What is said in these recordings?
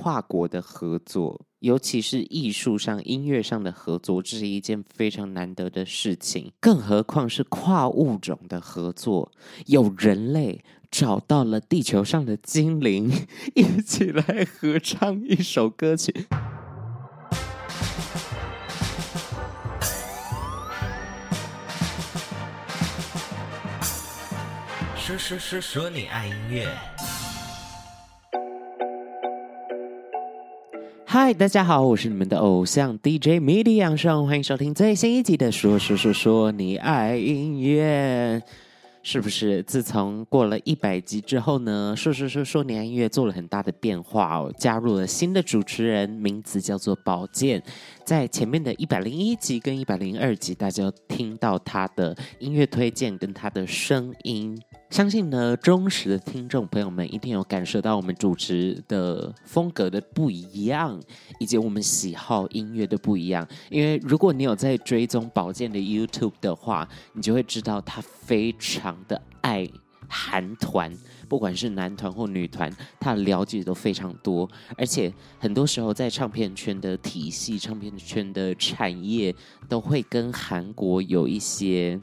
跨国的合作，尤其是艺术上、音乐上的合作，这是一件非常难得的事情。更何况是跨物种的合作，有人类找到了地球上的精灵，一起来合唱一首歌曲。说说说说你爱音乐。嗨，大家好，我是你们的偶像 DJ MIDI 杨圣，欢迎收听最新一集的说说说说你爱音乐。是不是自从过了一百集之后呢？说说说说你爱音乐做了很大的变化哦，加入了新的主持人，名字叫做宝剑。在前面的一百零一集跟一百零二集，大家听到他的音乐推荐跟他的声音。相信呢，忠实的听众朋友们一定有感受到我们主持的风格的不一样，以及我们喜好音乐的不一样。因为如果你有在追踪宝剑的 YouTube 的话，你就会知道他非常的爱韩团，不管是男团或女团，他了解都非常多。而且很多时候在唱片圈的体系、唱片圈的产业，都会跟韩国有一些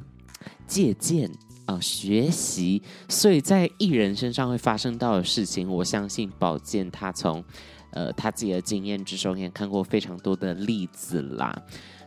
借鉴。啊、学习，所以在艺人身上会发生到的事情，我相信宝剑他从，呃，他自己的经验之中也看过非常多的例子啦。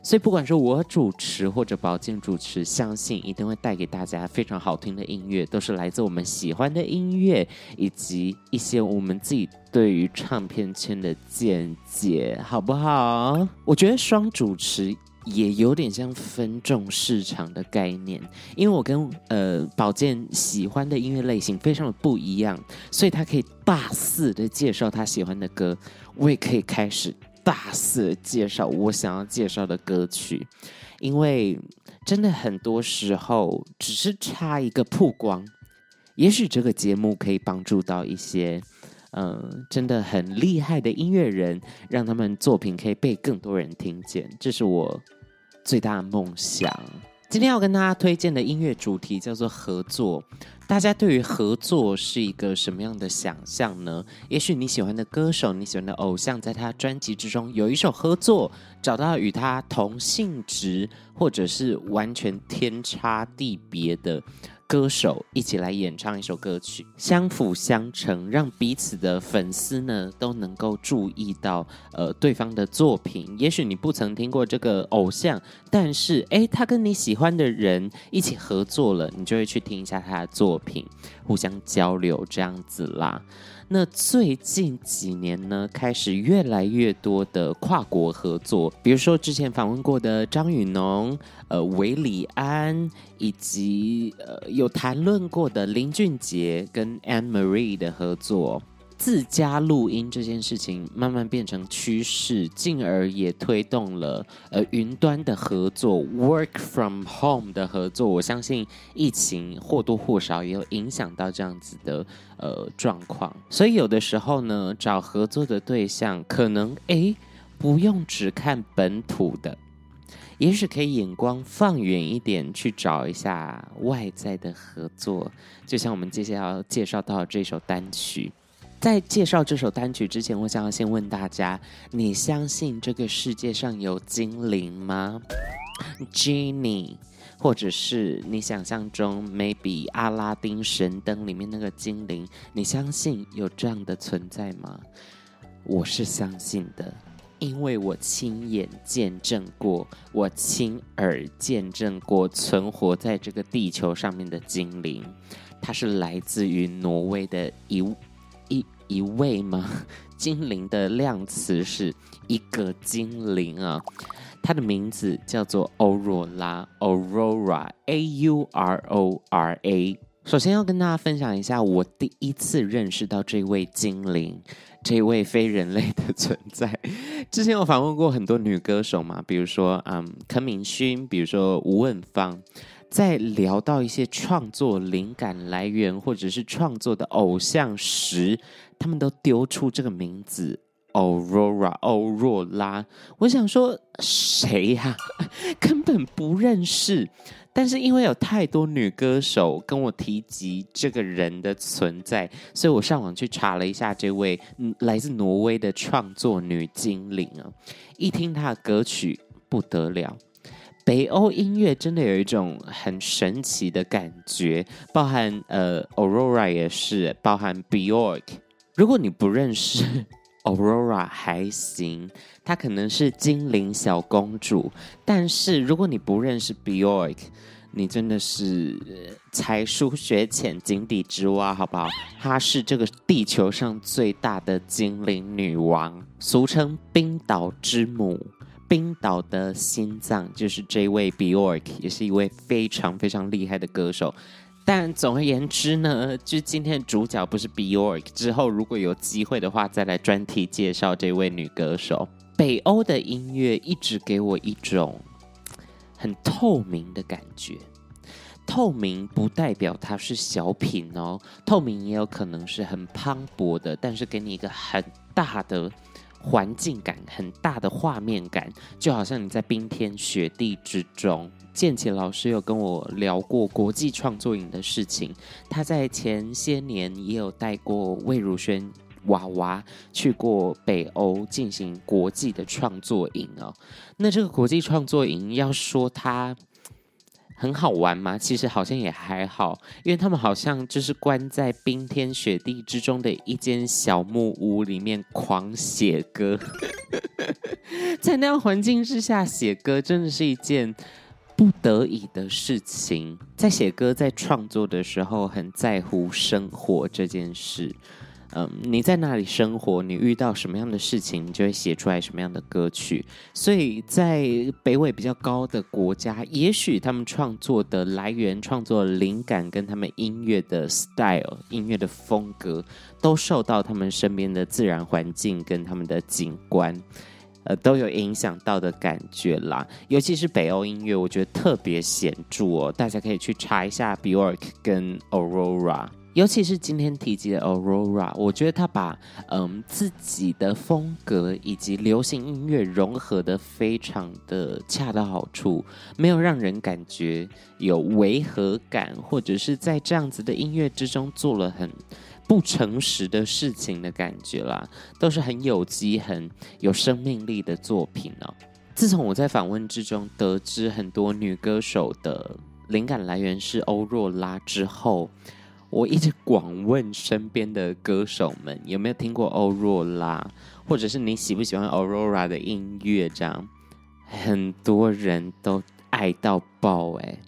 所以不管是我主持或者宝剑主持，相信一定会带给大家非常好听的音乐，都是来自我们喜欢的音乐，以及一些我们自己对于唱片圈的见解，好不好？我觉得双主持。也有点像分众市场的概念，因为我跟呃宝剑喜欢的音乐类型非常的不一样，所以他可以大肆的介绍他喜欢的歌，我也可以开始大肆的介绍我想要介绍的歌曲，因为真的很多时候只是差一个曝光，也许这个节目可以帮助到一些嗯、真的很厉害的音乐人，让他们作品可以被更多人听见，这是我。最大的梦想。今天要跟大家推荐的音乐主题叫做合作。大家对于合作是一个什么样的想象呢？也许你喜欢的歌手、你喜欢的偶像，在他专辑之中有一首合作，找到与他同性质或者是完全天差地别的。歌手一起来演唱一首歌曲，相辅相成，让彼此的粉丝呢都能够注意到呃对方的作品。也许你不曾听过这个偶像，但是诶，他跟你喜欢的人一起合作了，你就会去听一下他的作品，互相交流这样子啦。那最近几年呢，开始越来越多的跨国合作，比如说之前访问过的张雨农、呃韦礼安，以及呃有谈论过的林俊杰跟 Anne Marie 的合作。自家录音这件事情慢慢变成趋势，进而也推动了呃云端的合作，work from home 的合作。我相信疫情或多或少也有影响到这样子的呃状况，所以有的时候呢，找合作的对象可能诶不用只看本土的，也许可以眼光放远一点，去找一下外在的合作。就像我们接下来要介绍到这首单曲。在介绍这首单曲之前，我想要先问大家：你相信这个世界上有精灵吗？Genie，或者是你想象中 maybe 阿拉丁神灯里面那个精灵，你相信有这样的存在吗？我是相信的，因为我亲眼见证过，我亲耳见证过存活在这个地球上面的精灵，它是来自于挪威的一。一一位吗？精灵的量词是一个精灵啊，它的名字叫做欧若拉，Aurora，A U R O R A。首先要跟大家分享一下，我第一次认识到这位精灵，这位非人类的存在。之前我访问过很多女歌手嘛，比如说嗯，柯明勋，比如说吴汶芳。在聊到一些创作灵感来源或者是创作的偶像时，他们都丢出这个名字 Aurora 欧若拉。我想说谁呀、根本不认识。但是因为有太多女歌手跟我提及这个人的存在，所以我上网去查了一下这位来自挪威的创作女精灵啊。一听她的歌曲不得了，北欧音乐真的有一种很神奇的感觉，包含呃 Aurora 也是，包含 Bjork。如果你不认识 Aurora 还行，她可能是精灵小公主。但是如果你不认识 Bjork，你真的是才疏学浅、井底之蛙，好不好？她是这个地球上最大的精灵女王，俗称冰岛之母。冰岛的心脏就是这位 Bjork，也是一位非常非常厉害的歌手。但总而言之呢，就今天的主角不是 Bjork，之后如果有机会的话，再来专题介绍这位女歌手。北欧的音乐一直给我一种很透明的感觉，透明不代表它是小品哦，透明也有可能是很磅礴的，但是给你一个很大的。环境感很大的画面感，就好像你在冰天雪地之中。建奇老师有跟我聊过国际创作营的事情，他在前些年也有带过魏如萱娃娃去过北欧进行国际的创作营哦。那这个国际创作营要说它。很好玩吗？其实好像也还好，因为他们好像就是关在冰天雪地之中的一间小木屋里面狂写歌，在那样环境之下写歌，真的是一件不得已的事情。在写歌、在创作的时候，很在乎生活这件事。嗯，你在哪里生活，你遇到什么样的事情，你就会写出来什么样的歌曲。所以在北纬比较高的国家，也许他们创作的来源、创作灵感跟他们音乐的 style、音乐的风格，都受到他们身边的自然环境跟他们的景观，呃，都有影响到的感觉啦。尤其是北欧音乐，我觉得特别显著哦。大家可以去查一下 Bjork 跟 Aurora。尤其是今天提及的 Aurora，我觉得他把嗯自己的风格以及流行音乐融合得非常的恰到好处，没有让人感觉有违和感，或者是在这样子的音乐之中做了很不诚实的事情的感觉啦，都是很有机、很有生命力的作品哦。自从我在访问之中得知很多女歌手的灵感来源是欧若拉之后，我一直广问身边的歌手们有没有听过欧若拉，或者是你喜不喜欢 Aurora 的音乐？这样很多人都爱到爆哎，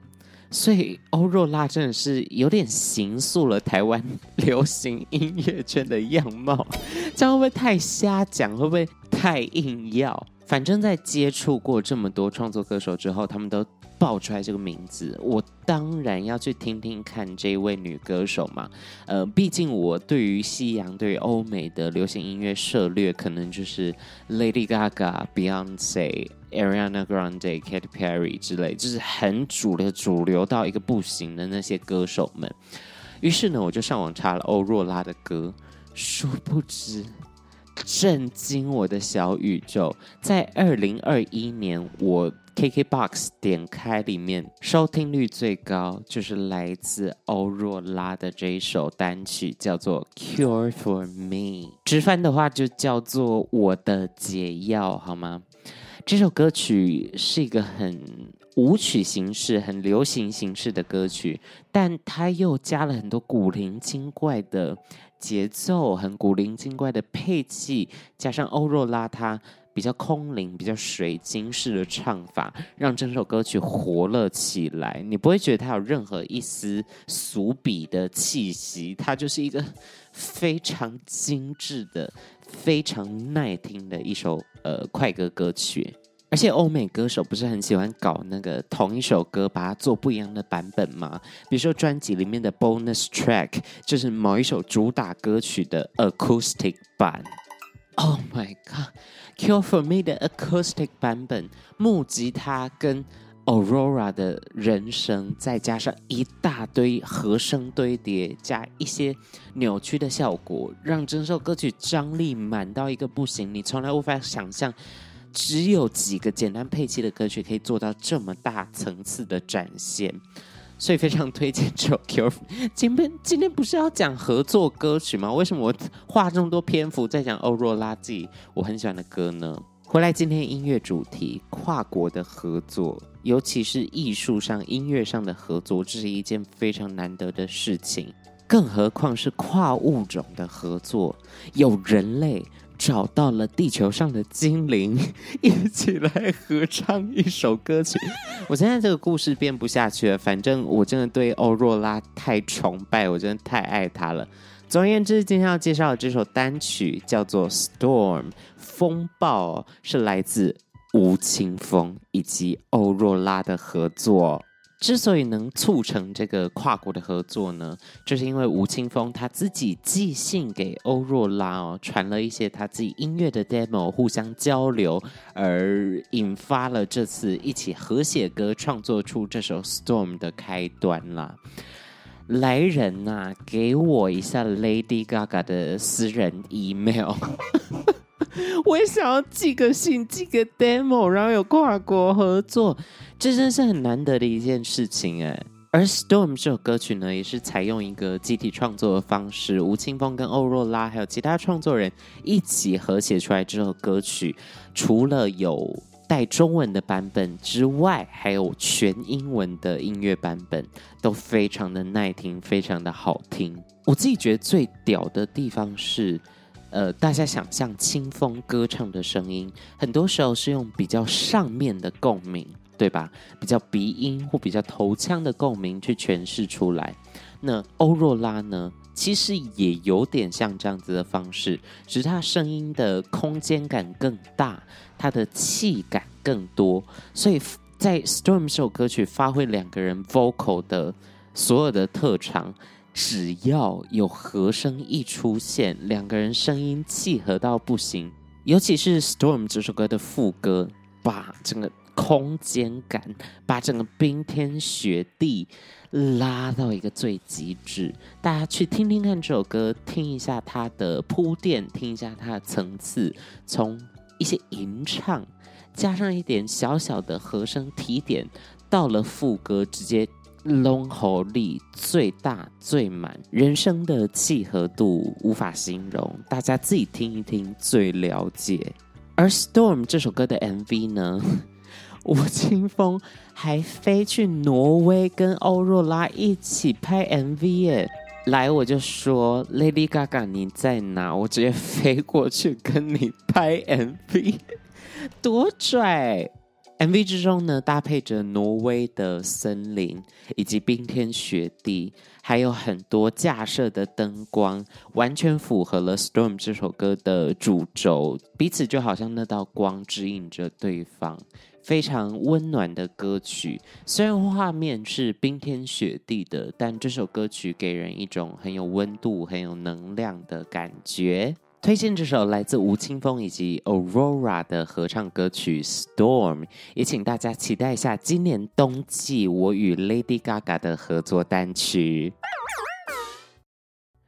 所以欧若拉真的是有点形塑了台湾流行音乐圈的样貌。这样会不会太瞎讲？会不会太硬要？反正，在接触过这么多创作歌手之后，他们都。爆出来这个名字，我当然要去听听看这位女歌手嘛。呃，毕竟我对于西洋、对于欧美的流行音乐涉略，可能就是 Lady Gaga、Beyonce、Ariana Grande、Katy Perry 之类，就是很主流、主流到一个不行的那些歌手们。于是呢，我就上网查了欧若拉的歌，殊不知震惊我的小宇宙，在二零二一年我。KKBOX 点开里面收听率最高就是来自欧若拉的这一首单曲，叫做《Cure for Me》，直翻的话就叫做“我的解药”，好吗？这首歌曲是一个很舞曲形式、很流行形式的歌曲，但它又加了很多古灵精怪的节奏，很古灵精怪的配器，加上欧若拉她。比较空灵、比较水晶式的唱法，让整首歌曲活了起来。你不会觉得它有任何一丝俗笔的气息，它就是一个非常精致的、非常耐听的一首呃快歌歌曲。而且欧美歌手不是很喜欢搞那个同一首歌，把它做不一样的版本吗？比如说专辑里面的 bonus track，就是某一首主打歌曲的 acoustic 版。Oh my god！Cure for Me 的 acoustic 版本，木吉他跟 Aurora 的人声，再加上一大堆和声堆叠，加一些扭曲的效果，让整首歌曲张力满到一个不行。你从来无法想象，只有几个简单配器的歌曲可以做到这么大层次的展现。所以非常推荐这首歌。今天今天不是要讲合作歌曲吗？为什么我花这么多篇幅在讲欧若拉季我很喜欢的歌呢？回来，今天音乐主题跨国的合作，尤其是艺术上、音乐上的合作，这是一件非常难得的事情。更何况是跨物种的合作，有人类找到了地球上的精灵，一起来合唱一首歌曲。我现在这个故事编不下去了，反正我真的对欧若拉太崇拜，我真的太爱她了。总而言之，今天要介绍的这首单曲叫做《Storm》，风暴是来自吴青峰以及欧若拉的合作。之所以能促成这个跨国的合作呢，就是因为吴青峰他自己寄信给欧若拉哦，传了一些他自己音乐的 demo，互相交流，而引发了这次一起合写歌，创作出这首《Storm》的开端啦。来人呐、啊，给我一下 Lady Gaga 的私人 email，我也想要寄个信，寄个 demo，然后有跨国合作，这真是很难得的一件事情哎。而 Storm 这首歌曲呢，也是采用一个集体创作的方式，吴青峰跟欧若拉还有其他创作人一起合写出来这首歌曲，除了有。带中文的版本之外，还有全英文的音乐版本，都非常的耐听，非常的好听。我自己觉得最屌的地方是，呃，大家想象清风歌唱的声音，很多时候是用比较上面的共鸣，对吧？比较鼻音或比较头腔的共鸣去诠释出来。那欧若拉呢？其实也有点像这样子的方式，只是他声音的空间感更大，他的气感更多，所以在《Storm》这首歌曲发挥两个人 vocal 的所有的特长，只要有和声一出现，两个人声音契合到不行，尤其是《Storm》这首歌的副歌，把整个空间感，把整个冰天雪地。拉到一个最极致，大家去听听看这首歌，听一下它的铺垫，听一下它的层次，从一些吟唱，加上一点小小的和声提点，到了副歌，直接浓厚力最大最满，人声的契合度无法形容，大家自己听一听最了解。而《Storm》这首歌的 MV 呢？吴青峰还飞去挪威跟欧若拉一起拍 MV 耶！来，我就说 Lady Gaga 你在哪？我直接飞过去跟你拍 MV，多拽！MV 之中呢，搭配着挪威的森林以及冰天雪地，还有很多架设的灯光，完全符合了《Storm》这首歌的主轴，彼此就好像那道光指引着对方。非常温暖的歌曲，虽然画面是冰天雪地的，但这首歌曲给人一种很有温度、很有能量的感觉。推荐这首来自吴青峰以及 Aurora 的合唱歌曲《Storm》，也请大家期待一下今年冬季我与 Lady Gaga 的合作单曲。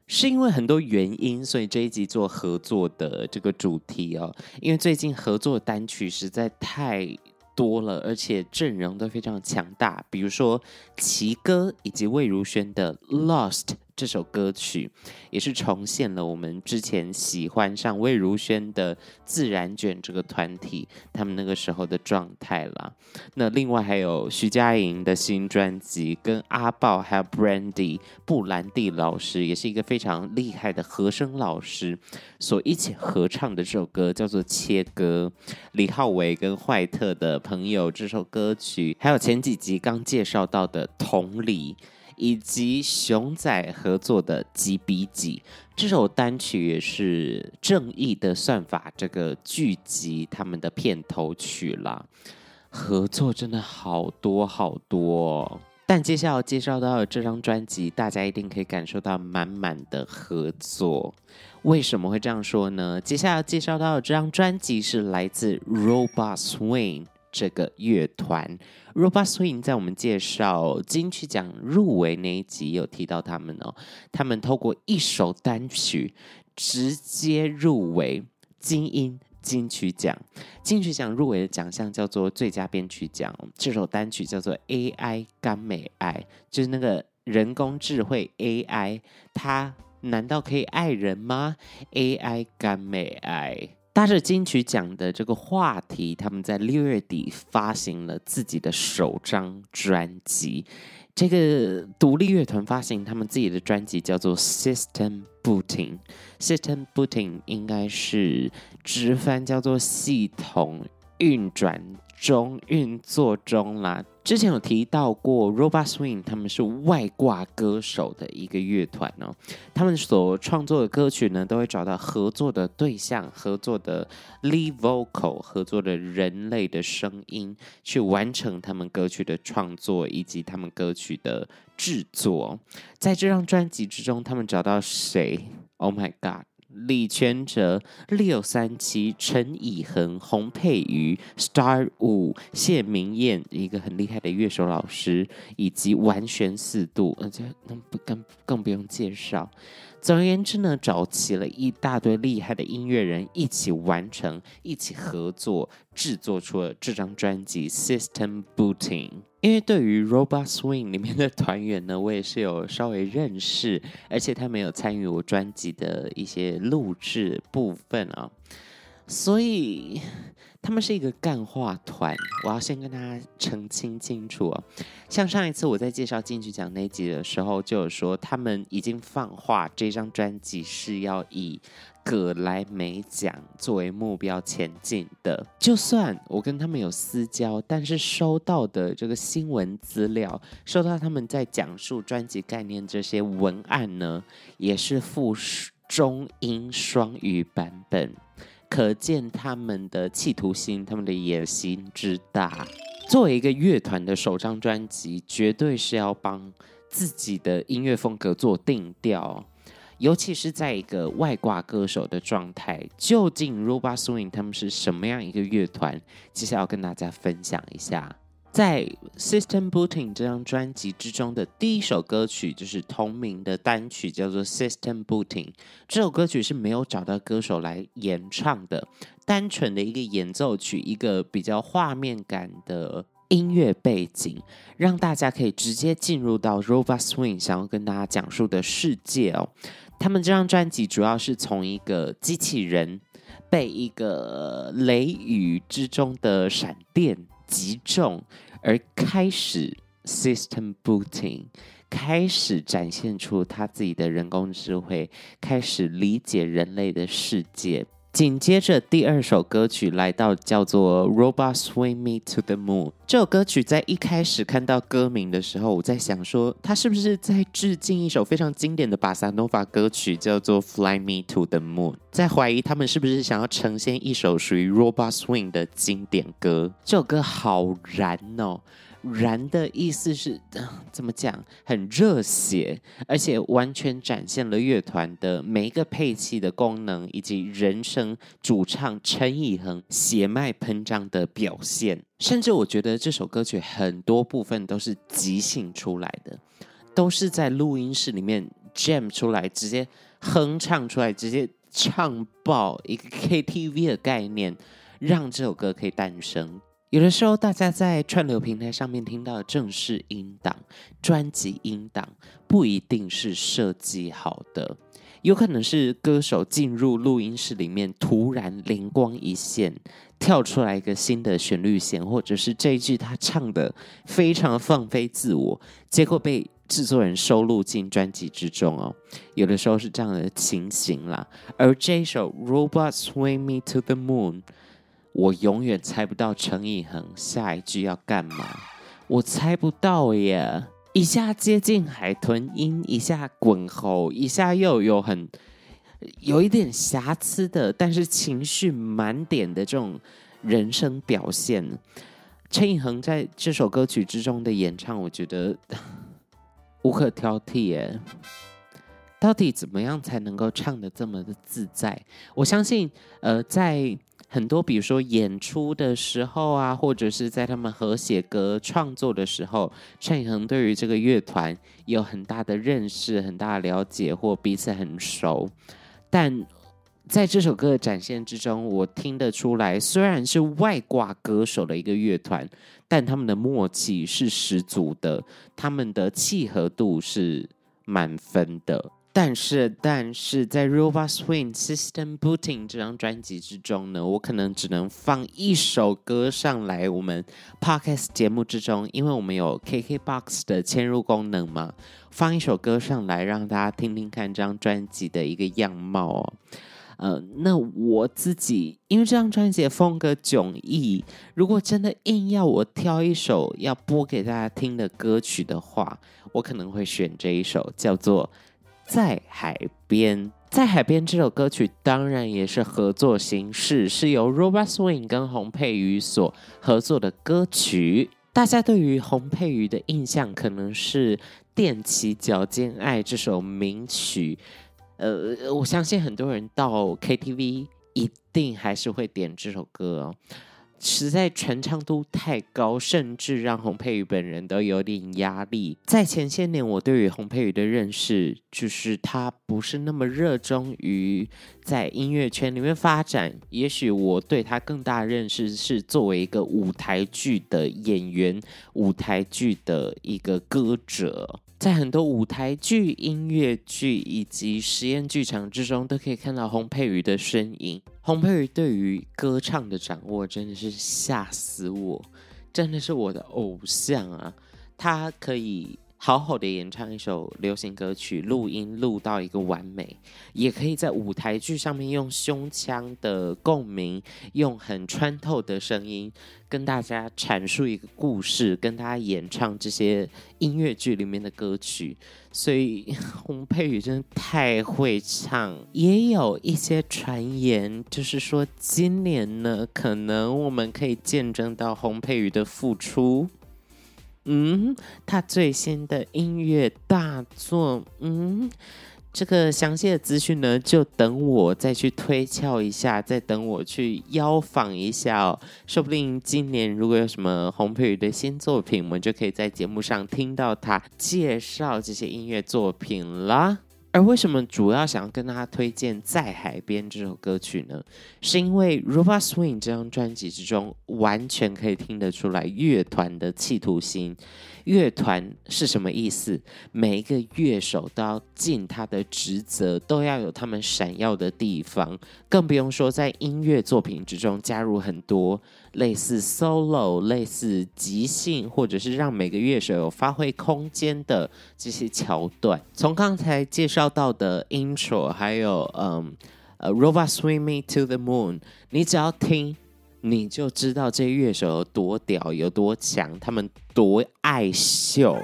是因为很多原因，所以这一集做合作的这个主题哦，因为最近合作单曲实在太。多了，而且阵容都非常强大，比如说齐哥以及魏如萱的《Lost》。这首歌曲也是重现了我们之前喜欢上魏如萱的自然卷这个团体他们那个时候的状态啦。那另外还有徐佳莹的新专辑，跟阿爆还有 Brandy 布兰蒂老师，也是一个非常厉害的和声老师，所一起合唱的这首歌叫做《切割》。李浩维跟坏特的朋友这首歌曲，还有前几集刚介绍到的《同理》。以及熊仔合作的《几比几》这首单曲也是《正义的算法》这个剧集他们的片头曲啦。合作真的好多好多，但接下来要介绍到的这张专辑，大家一定可以感受到满满的合作。为什么会这样说呢？接下来要介绍到的这张专辑是来自 Robot Swing。这个乐团。Robot Swing 在我们介绍金曲奖入围那一集有提到他们哦，他们透过一首单曲直接入围金音金曲奖。金曲奖入围的奖项叫做最佳编曲奖，这首单曲叫做 AI 甘美爱，就是那个人工智慧 AI，它难道可以爱人吗？AI 甘美爱。搭着金曲奖的这个话题，他们在六月底发行了自己的首张专辑。这个独立乐团发行他们自己的专辑，叫做 System Booting。System Booting 应该是直翻叫做系统运转中、运作中啦。之前有提到过，Robot Swing 他们是外挂歌手的一个乐团哦。他们所创作的歌曲呢，都会找到合作的对象、合作的 lead vocal、合作的人类的声音，去完成他们歌曲的创作以及他们歌曲的制作。在这张专辑之中，他们找到谁？Oh my God！李全哲、六三七、陈以恒、洪佩瑜、Star 五、谢明燕，一个很厉害的乐手老师，以及完全四度，而且那不更更不用介绍。总而言之呢，找齐了一大堆厉害的音乐人一起完成，一起合作制作出了这张专辑《System Booting》。因为对于 Robot Swing 里面的团员呢，我也是有稍微认识，而且他们有参与我专辑的一些录制部分啊，所以。他们是一个干话团，我要先跟大家澄清清楚哦。像上一次我在介绍金曲奖那集的时候，就有说他们已经放话，这张专辑是要以葛莱美奖作为目标前进的。就算我跟他们有私交，但是收到的这个新闻资料，收到他们在讲述专辑概念这些文案呢，也是附中英双语版本。可见他们的企图心，他们的野心之大。作为一个乐团的首张专辑，绝对是要帮自己的音乐风格做定调，尤其是在一个外挂歌手的状态。究竟 Robot Swing 他们是什么样一个乐团？接下来要跟大家分享一下。在 System Booting 这张专辑之中的第一首歌曲就是同名的单曲，叫做 System Booting。这首歌曲是没有找到歌手来演唱的，单纯的一个演奏曲，一个比较画面感的音乐背景，让大家可以直接进入到 Robot Swing 想要跟大家讲述的世界哦。他们这张专辑主要是从一个机器人被一个雷雨之中的闪电击中。而开始 system booting，开始展现出他自己的人工智慧，开始理解人类的世界。紧接着第二首歌曲来到叫做 Robot Swing Me to the Moon。这首歌曲在一开始看到歌名的时候，我在想说，他是不是在致敬一首非常经典的巴萨诺瓦歌曲，叫做 Fly Me to the Moon？在怀疑他们是不是想要呈现一首属于 Robot Swing 的经典歌。这首歌好燃哦！燃的意思是，怎么讲？很热血，而且完全展现了乐团的每一个配器的功能，以及人声主唱陈以恒血脉喷张的表现。甚至我觉得这首歌曲很多部分都是即兴出来的，都是在录音室里面 jam 出来，直接哼唱出来，直接唱爆一个 KTV 的概念，让这首歌可以诞生。有的时候，大家在串流平台上面听到的正式音档、专辑音档，不一定是设计好的，有可能是歌手进入录音室里面，突然灵光一现，跳出来一个新的旋律线，或者是这一句他唱的非常放飞自我，结果被制作人收录进专辑之中哦。有的时候是这样的情形啦。而这首《Robot Swing Me to the Moon》。我永远猜不到陈以恒下一句要干嘛，我猜不到耶！一下接近海豚音，一下滚喉，一下又有很有一点瑕疵的，但是情绪满点的这种人声表现。陈以恒在这首歌曲之中的演唱，我觉得 无可挑剔耶。到底怎么样才能够唱得这么的自在？我相信，呃，在很多，比如说演出的时候啊，或者是在他们合写歌创作的时候，陈以恒对于这个乐团有很大的认识、很大的了解，或彼此很熟。但在这首歌的展现之中，我听得出来，虽然是外挂歌手的一个乐团，但他们的默契是十足的，他们的契合度是满分的。但是，但是在《Robot Swing System Booting》这张专辑之中呢，我可能只能放一首歌上来。我们 Podcast 节目之中，因为我们有 KKBOX 的嵌入功能嘛，放一首歌上来，让大家听听看这张专辑的一个样貌哦。呃，那我自己因为这张专辑的风格迥异，如果真的硬要我挑一首要播给大家听的歌曲的话，我可能会选这一首，叫做。在海边，在海边这首歌曲当然也是合作形式，是由 Robert Swing 跟洪佩瑜所合作的歌曲。大家对于洪佩瑜的印象可能是《踮起脚尖爱》这首名曲，呃，我相信很多人到 KTV 一定还是会点这首歌哦。实在传唱度太高，甚至让洪佩瑜本人都有点压力。在前些年，我对于洪佩瑜的认识就是他不是那么热衷于在音乐圈里面发展。也许我对他更大的认识是作为一个舞台剧的演员，舞台剧的一个歌者。在很多舞台剧、音乐剧以及实验剧场之中，都可以看到洪佩瑜的身影。洪佩瑜对于歌唱的掌握真的是吓死我，真的是我的偶像啊！他可以。好好的演唱一首流行歌曲，录音录到一个完美，也可以在舞台剧上面用胸腔的共鸣，用很穿透的声音跟大家阐述一个故事，跟大家演唱这些音乐剧里面的歌曲。所以 洪佩瑜真的太会唱，也有一些传言，就是说今年呢，可能我们可以见证到洪佩瑜的复出。嗯，他最新的音乐大作，嗯，这个详细的资讯呢，就等我再去推敲一下，再等我去邀访一下哦。说不定今年如果有什么红佩瑜的新作品，我们就可以在节目上听到他介绍这些音乐作品了。而为什么主要想要跟大家推荐《在海边》这首歌曲呢？是因为《Robot Swing》这张专辑之中，完全可以听得出来乐团的企图心。乐团是什么意思？每一个乐手都要尽他的职责，都要有他们闪耀的地方。更不用说在音乐作品之中加入很多类似 solo、类似即兴，或者是让每个乐手有发挥空间的这些桥段。从刚才介绍到的 intro，还有嗯呃 Robot Swing to the Moon，你只要听。你就知道这乐手有多屌，有多强，他们多爱秀。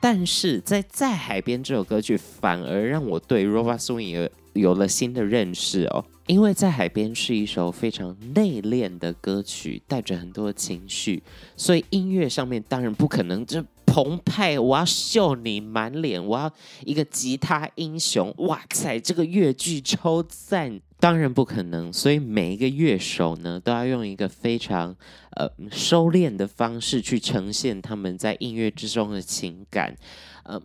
但是在在海边这首歌曲，反而让我对 Robot Swing 有有了新的认识哦。因为在海边是一首非常内敛的歌曲，带着很多情绪，所以音乐上面当然不可能就澎湃。我要秀你满脸，我要一个吉他英雄。哇塞，这个乐句超赞。当然不可能，所以每一个乐手呢，都要用一个非常呃收敛的方式去呈现他们在音乐之中的情感。嗯、呃，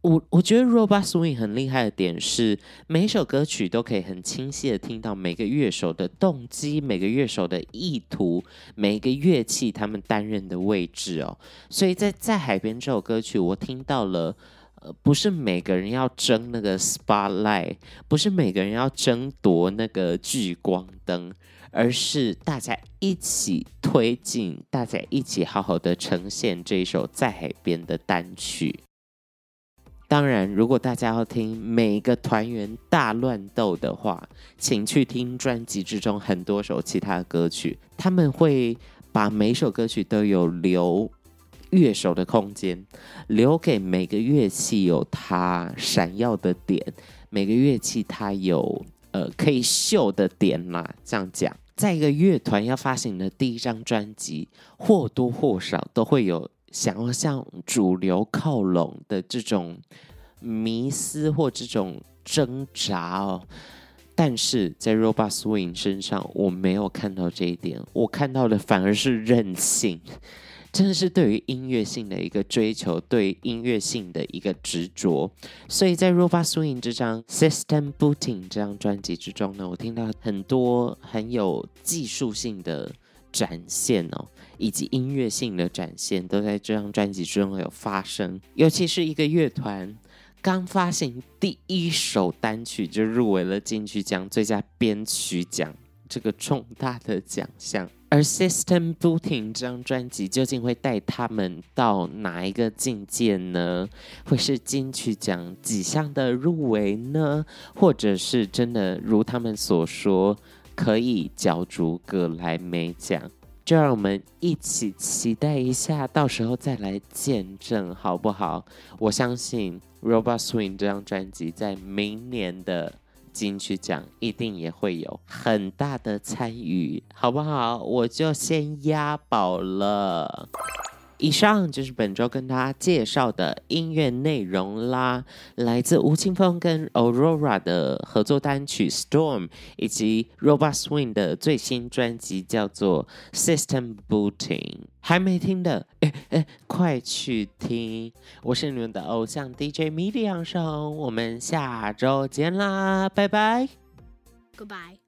我我觉得 Robot Swing 很厉害的点是，每一首歌曲都可以很清晰的听到每个乐手的动机、每个乐手的意图、每一个乐器他们担任的位置哦。所以在在海边这首歌曲，我听到了。呃，不是每个人要争那个 spotlight，不是每个人要争夺那个聚光灯，而是大家一起推进，大家一起好好的呈现这一首在海边的单曲。当然，如果大家要听每一个团员大乱斗的话，请去听专辑之中很多首其他的歌曲，他们会把每首歌曲都有留。乐手的空间，留给每个乐器有它闪耀的点，每个乐器它有呃可以秀的点嘛。这样讲，在一个乐团要发行的第一张专辑，或多或少都会有想要向主流靠拢的这种迷思或这种挣扎哦。但是在 Robot Swing 身上，我没有看到这一点，我看到的反而是任性。真的是对于音乐性的一个追求，对音乐性的一个执着。所以在《Robot Swing》这张《System Booting》这张专辑之中呢，我听到很多很有技术性的展现哦，以及音乐性的展现，都在这张专辑之中有发生。尤其是一个乐团刚发行第一首单曲就入围了金曲奖最佳编曲奖这个重大的奖项。而 System Booting 这张专辑究竟会带他们到哪一个境界呢？会是金曲奖几项的入围呢？或者是真的如他们所说，可以角逐葛莱美奖？就让我们一起期待一下，到时候再来见证好不好？我相信 Robot Swing 这张专辑在明年的。金曲奖一定也会有很大的参与，好不好？我就先押宝了。以上就是本周跟大家介绍的音乐内容啦，来自吴青峰跟 Aurora 的合作单曲《Storm》，以及 Robot Swing 的最新专辑叫做《System Booting》。还没听的，哎哎，快去听！我是你们的偶像 DJ MIDI 杨生，我们下周见啦，拜拜，Goodbye。